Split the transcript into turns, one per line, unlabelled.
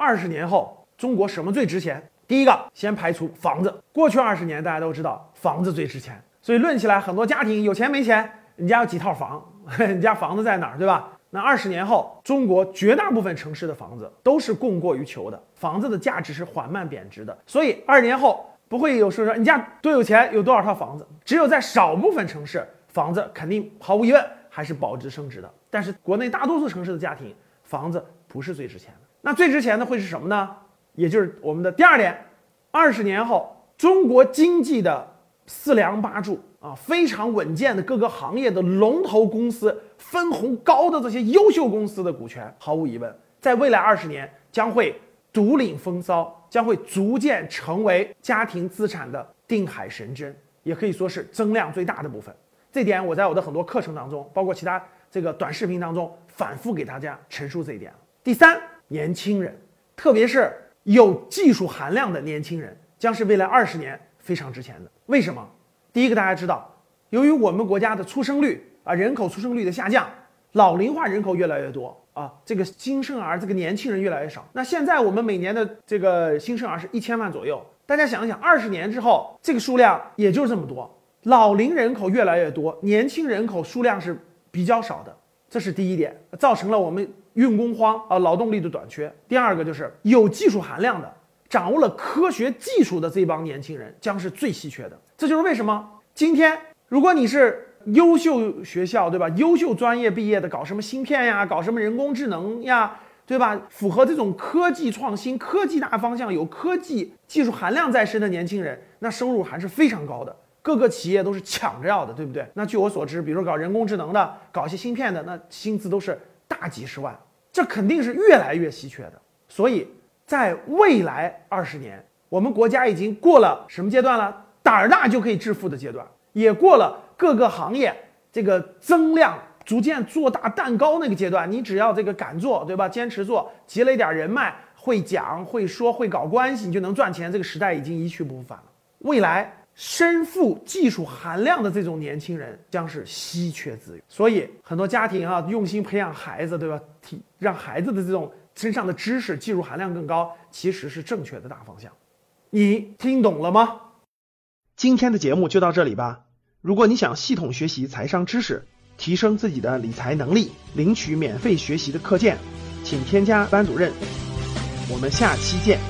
二十年后中国什么最值钱？第一个，先排除房子。过去二十年大家都知道房子最值钱，所以论起来，很多家庭有钱没钱，你家有几套房，你家房子在哪儿，对吧？那二十年后，中国绝大部分城市的房子都是供过于求的，房子的价值是缓慢贬值的，所以二十年后不会有说说你家多有钱，有多少套房子，只有在少部分城市，房子肯定毫无疑问还是保值升值的。但是国内大多数城市的家庭，房子不是最值钱的。那最值钱的会是什么呢？也就是我们的第二点，二十年后中国经济的四梁八柱啊，非常稳健的各个行业的龙头公司、分红高的这些优秀公司的股权，毫无疑问，在未来二十年将会独领风骚，将会逐渐成为家庭资产的定海神针，也可以说是增量最大的部分。这点我在我的很多课程当中，包括其他这个短视频当中，反复给大家陈述这一点。第三，年轻人，特别是。有技术含量的年轻人将是未来二十年非常值钱的。为什么？第一个，大家知道，由于我们国家的出生率啊，人口出生率的下降，老龄化人口越来越多啊，这个新生儿这个年轻人越来越少。那现在我们每年的这个新生儿是一千万左右，大家想一想，二十年之后这个数量也就这么多，老龄人口越来越多，年轻人口数量是比较少的，这是第一点，造成了我们。运工荒啊，劳动力的短缺。第二个就是有技术含量的，掌握了科学技术的这帮年轻人将是最稀缺的。这就是为什么今天，如果你是优秀学校，对吧？优秀专业毕业的，搞什么芯片呀，搞什么人工智能呀，对吧？符合这种科技创新、科技大方向、有科技技术含量在身的年轻人，那收入还是非常高的。各个企业都是抢着要的，对不对？那据我所知，比如说搞人工智能的，搞一些芯片的，那薪资都是。大几十万，这肯定是越来越稀缺的。所以，在未来二十年，我们国家已经过了什么阶段了？胆儿大就可以致富的阶段，也过了各个行业这个增量、逐渐做大蛋糕那个阶段。你只要这个敢做，对吧？坚持做，积累点人脉，会讲、会说、会搞关系，你就能赚钱。这个时代已经一去不复返了。未来。身负技术含量的这种年轻人将是稀缺资源，所以很多家庭啊用心培养孩子，对吧？提让孩子的这种身上的知识、技术含量更高，其实是正确的大方向。你听懂了吗？今天的节目就到这里吧。如果你想系统学习财商知识，提升自己的理财能力，领取免费学习的课件，请添加班主任。我们下期见。